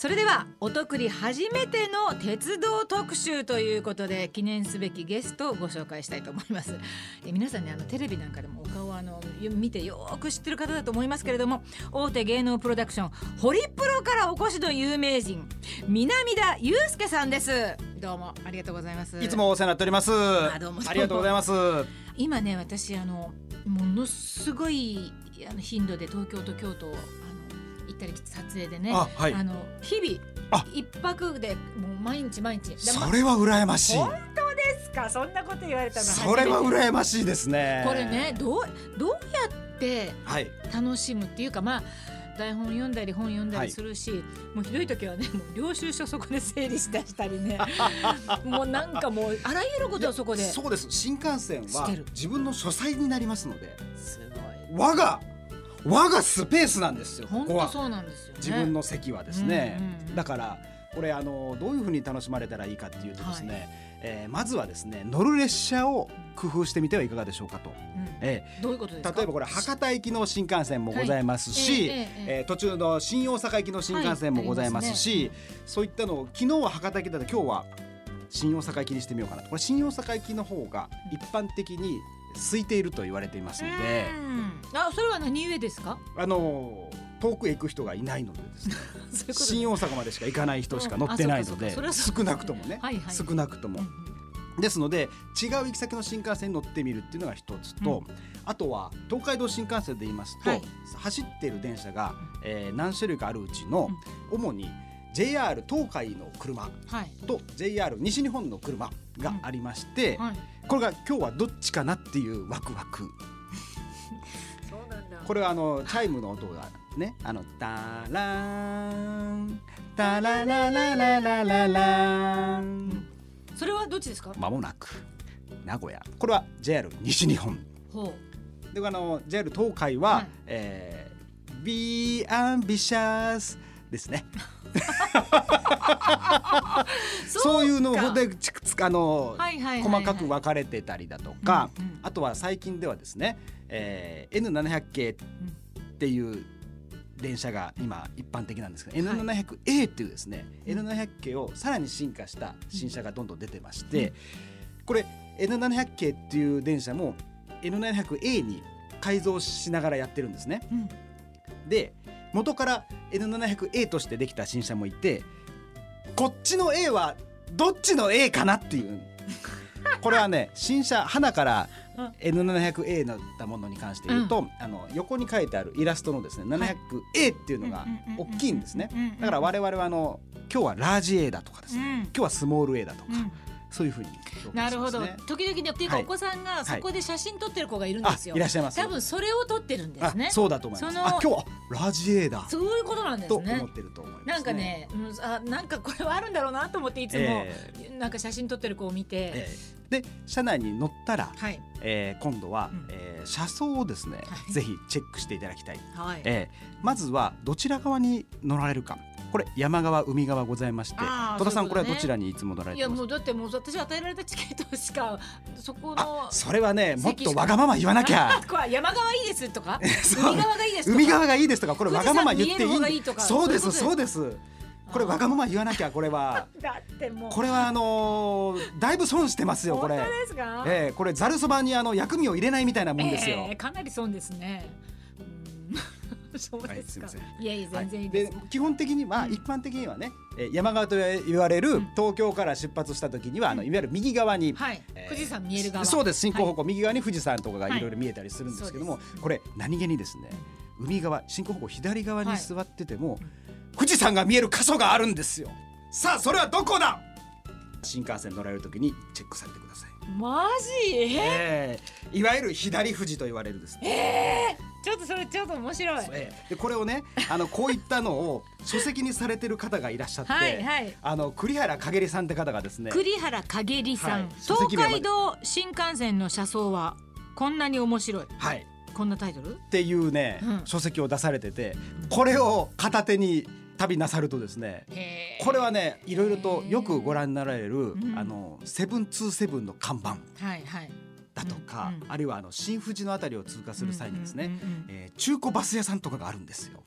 それではお得り初めての鉄道特集ということで記念すべきゲストをご紹介したいと思います え皆さんねあのテレビなんかでもお顔をあの見てよく知ってる方だと思いますけれども大手芸能プロダクションホリプロからお越しの有名人南田祐介さんですどうもありがとうございますいつもお世話になっております。あどうもありがとうございます。今ね私あのものすごいあの頻度で東京と京都をったり来て撮影でねあはいあの日々あ一泊でもう毎日毎日それは羨ましい。本当ですか？そんなこと言われたのそれは羨ましいですね。これねどうどうやってはい。楽しむっていうかまあ台本読んだり本読んだりするし、もうひどい時はねもう領収書そこで整理しだしたりね もうなんかもうあらゆることをそこでそうです。新幹線は自分の書斎になりますので、すごい我が我がスペースなんですよ。ここは。そうなんですよね。自分の席はですね。うんうんうん。だからこれあのどういうふうに楽しまれたらいいかっていうとですね、えーまずはですね乗る列車を工夫してみてはいかがでしょうかと。うん。えどういうことですか？ー例えばこれ博多行きの新幹線もございますし、はい。えええええー途中の新大阪行きの新幹線もございますし、はい。あそういったのを昨日は博多行きだった今日は新大阪行きにしてみようかなと。これ新大阪行きの方が一般的に空いていると言われていますので、うん。あそれは何故ですか？あの遠くへ行く人がいないのでですね。新大阪までしか行かない人しか乗ってないので少なくともね、はいはい。少なくとも。うん。うん。ですので違う行き先の新幹線に乗ってみるっていうのが一つと、あとは東海道新幹線で言いますと、はい。走っている電車が、えー何種類かあるうちの、主に JR 東海の車はい。と JR 西日本の車がありまして、はい。これが今日はどっちかなっていうワクワク。そうなんだ。これはあのチャイムの音がねあのタラーンタラララララララン。それはどっちですか？まもなく名古屋。これは JR 西日本。ほであの JR 東海は、はい。えー、Be ambitious ですね。う そういうのかでちくつかあの、はいはいはいはい細かく分かれてたりだとか、うんうん。あとは最近ではですね、えー、N700 系っていう電車が今一般的なんですけど、N700A っていうですね、N700 系をさらに進化した新車がどんどん出てまして、これ N700 系っていう電車も N700A に改造しながらやってるんですね。うん。で元から N700A としてできた新車もいてこっちの A はどっちの A かなっていう。これはね 新車花からうん。N700A だったものに関して言うと、あの横に書いてあるイラストのですね 700A っていうのが大きいんですね。だから我々はあの今日はラージ A だとかですね、うん。今日はスモール A だとか、うんそういうふうに表なるほど。時々ねっていうかはい。お子さんがそこで写真撮ってる子がいるんあですよ。いらっしゃいます。多分それを撮ってるんですね。あそうだと思います。そのあ今日はラージ A だそういうことなんですね。と思ってると思います、ね、なんかね、うんあなんかこれはあるんだろうなと思っていつも、えなんか写真撮ってる子を見て、ええ。で車内に乗ったら、はい。えー今度は、うん。えー車窓をですね、はい。ぜひチェックしていただきたい、はい、えーまずはどちら側に乗られるかこれ山側海側ございまして戸田さん、これはどちらにいつも乗られいやてます？もうだってもう私与えられたチケットしかそこのあそれはねもっとわがまま言わなきゃ。これ山側いいですとか？海側がいいですとか？海側がいいですとか？これわがまま言っていいそうですそうです。これわがまま言わなきゃこれは。だってもう。これはあのーだいぶ損してますよこれ。本当ですか、えーこれざるそばにあの薬味を入れないみたいなもんですよ、えーかなり損ですね。うんそうはいですか、すいまい、やいや全然いいはです、で基本的には、うん。一般的にはね、えー山側と言われるうん。東京から出発した時には、あのいわゆる右側に、はい、えー富士山見える側。そうです。進行方はい。向、右側に富士山とかがはい。いろいろ見えたりするんですけども、これ何気にですね海側進行方向左側にはい座ってても、富士山が見える箇所があるんですよ。さあそれはどこだ？新幹線乗られる時にチェックされてください、マジ？ええーいわゆる左富士と言われるですね。ー、ちょっとそれちょっと面白い。ええ。でこれをね あのこういったのを書籍にされてる方がいらっしゃって、はいはい。あの栗原陰さんって方がですね栗原陰里さん、はい東海道新幹線の車窓はこんなに面白い。はい。こんなタイトル？っていうね、うん。書籍を出されててこれを片手に旅なさるとですねこれはねいろいろとよくご覧になられる、ん。あのセブンツーセブンの看板。はいはいだとか、うんあるいはあの新富士のあたりを通過する際にですね、えー中古バス屋さんとかがあるんですよ。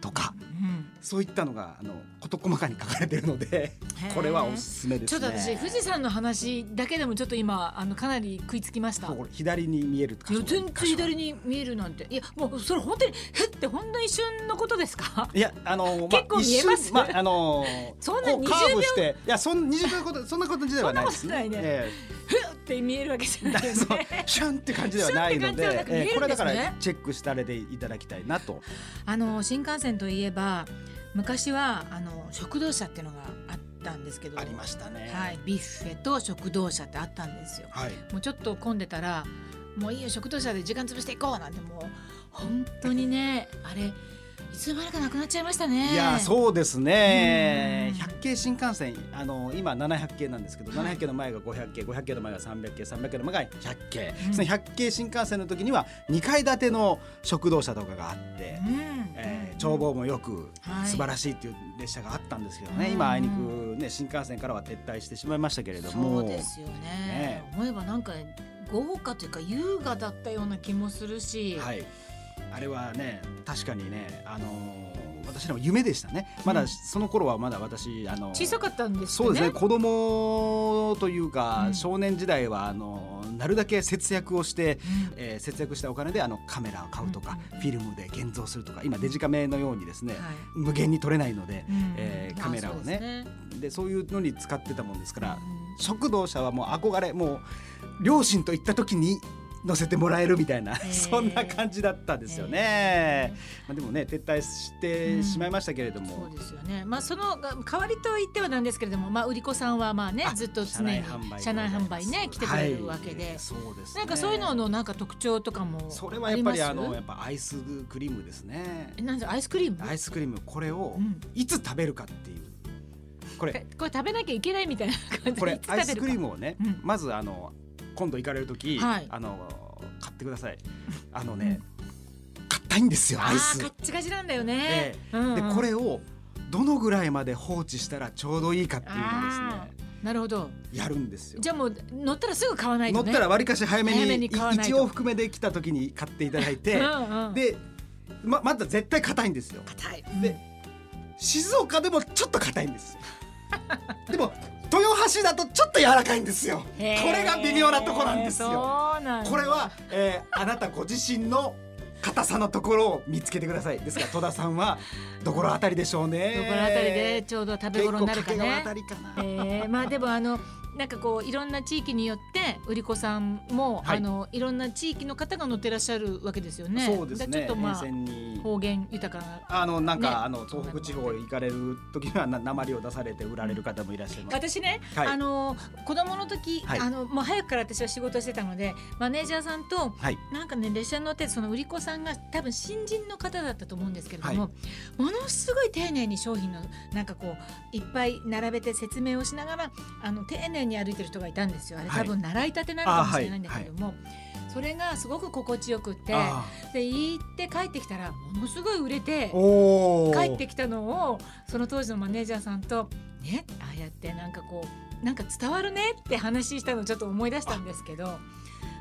とかうんそういったのがあの事細かに書かれているのでこれはおすすめですね。ちょっと私富士山の話だけでもちょっと今あのかなり食いつきました。左に見える全然左に見えるなんて。いやもうそれ本当にへってほんの一瞬のことですか？いやあの 結構見えます。まああのそんな20こうカーブしていやそん20秒ことそんなこと自体はないですそんなことないね。えふって見えるわけじゃないえ そうよねシュンって感じではないのでこれだからチェックしてあれでいただきたいなと。あの新幹線といえば昔はあの食堂車っていうのがあったんですけど。ありましたね。はいビュッフェと食堂車ってあったんですよ。はい。もうちょっと混んでたらもういいよ食堂車で時間潰していこうなんてもう本当にねあれいつの間にかなくなっちゃいましたね。いやそうですね。うん。100系新幹線あの今700系なんですけど、はい。700系の前が500系500系の前が300系300系の前が100系、うん。その100系新幹線の時には2階建ての食堂車とかがあって、うん。えー眺望もよくはい。素晴らしいっていう列車があったんですけどね、うん。今あいにくね新幹線からは撤退してしまいましたけれども。そうですよね。ね。思えばなんか豪華というか優雅だったような気もするし、はいあれはね確かにねあのー私の夢でしたね。まだ、うん。その頃はまだ私あの小さかったんですよね。そうですね子供というか、うん。少年時代はあのなるだけ節約をして、うん。えー節約したお金であのカメラを買うとか、うんフィルムで現像するとか今デジカメのようにですね、はい。無限に撮れないので、うん。えーカメラをね。あそうでそういうのに使ってたもんですから、うん。食堂車はもう憧れもう両親と行った時に乗せてもらえるみたいな、ー。そんな感じだったですよね。まあ、でもね撤退してしまいましたけれども、そうですよね。まあそのが代わりと言ってはなんですけれども、まあ売り子さんはまあねあずっと常に車内販売ね来てくれるわけで、はいそうですね。なんかそういうののなんか特徴とかもそれはやっぱりあのやっぱアイスクリームですね。えなんでアイスクリーム？アイスクリームこれをうん。いつ食べるかっていう。これえこれ食べなきゃいけないみたいな感じこでれアイスクリーム。ムをね、うん。まずあの今度行かれる時、はい。あの買ってください。あのね、硬いんですよあアイス。ーカッチカチなんだよね。え。うんうん。でこれをどのぐらいまで放置したらちょうどいいかっていうのをあなるほど。ですねやるんですよ。じゃあもう乗ったらすぐ買わないとね。乗ったらわりかし早めに一往復目で来た時に買っていただいてうんうん、でままだ絶対硬いんですよ。硬い。で静岡でもちょっと硬いんですよ。でも豊橋だとちょっと柔らかいんですよ。これが微妙なとこなんですよ。これは、えーあなたご自身の硬さのところを見つけてください。ですから戸田さんはどころあたりでしょうね。どころあたりでちょうど食べ頃になるかね。結構掛川あ。たりかな、えー、まあでもあのなんかこういろんな地域によって売り子さんも、はい。あのいろんな地域の方が乗ってらっしゃるわけですよね。そうですね。ちょっとまあ方言豊かな。あのなんか、ね。あの東北地方行かれる時にはな鉛を出されて売られる方もいらっしゃいます。私ね、はい。あの子供の時、はい。あのもう早くから私は仕事してたのでマネージャーさんとはい。なんかね列車に乗ってその売り子さんが多分新人の方だったと思うんですけれども、はものすごい丁寧に商品のなんかこういっぱい並べて説明をしながらあの丁寧に歩いてる人がいたんですよ。あれはい。多分習いたてなのかもしれないんだけれども、それがすごく心地よくってあで行って帰ってきたらものすごい売れて帰ってきたのをその当時のマネージャーさんとね？ああやってなんかこうなんか伝わるねって話したのをちょっと思い出したんですけど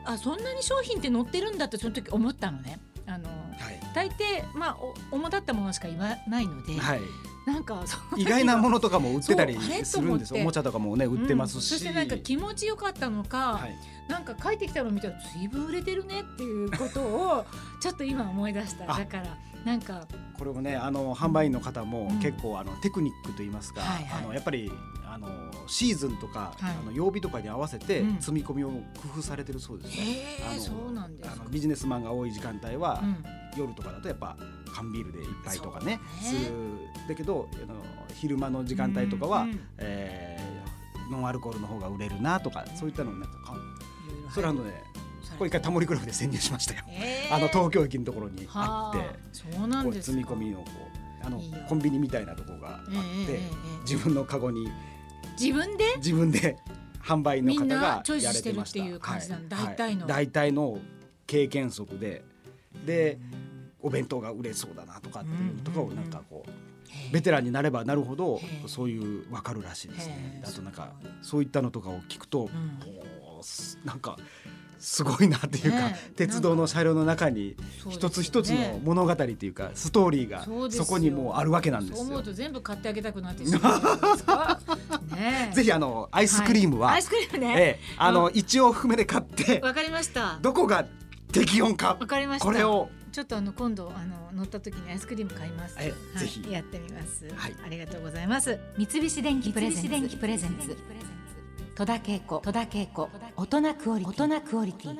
あそんなに商品って載ってるんだってその時思ったのね。あのはい。大抵まあお主だったものしか言わないので、はい、なんか意外なものとかも売ってたりするんですおもちゃとかもね売ってますし、うんそしてなんか気持ちよかったのか、はい、なんか帰ってきたのを見たら随分売れてるねっていうことをちょっと今思い出した。あ。だからなんか。これをねあの販売員の方もうん。結構あのテクニックといいますか、はいはい。あのやっぱりあのシーズンとか、はい。あの曜日とかに合わせてうん。積み込みを工夫されてるそうですね。あのへえそうなんですビジネスマンが多い時間帯は、うん。夜とかだとやっぱ缶ビールで一杯とかねする。だけどあの昼間の時間帯とかは、うんうん。えーノンアルコールの方が売れるなとかそういったのなんかそれあのねこれ一回タモリクラブで潜入しましたよ。へー。あの東京駅のところにあってはあそうなんですか。積み込みのこうあのコンビニみたいなところがあって、ええええええ自分のカゴに自分で？自分で販売の方みんながチョイスやれてましたしてるっていう感じなのはい。大体の。はい大体の経験則で。でお弁当が売れそうだなとかっていうのとかをなんかこうベテランになればなるほどそういう分かるらしいですね。あとなんかそういったのとかを聞くと、ん。おーすなんかすごいなっていうか、ね鉄道の車両の中に一つ一つの物語っていうかストーリーがそこにもうあるわけなんですよ。そう思う。と全部買ってあげたくなってしまう。ねえ。ぜひあのアイスクリームは、アイスクリームね。ええあの一応含めで買ってわかりました。どこが適温かわかりました。これをちょっとあの今度あの乗った時にアイスクリーム買います。えはい。ぜひ。やってみます。はい。ありがとうございます。三菱電機プレゼンツ。プレゼンツ。戸田恵子戸田恵子。大人クオリティ。大人クオリティ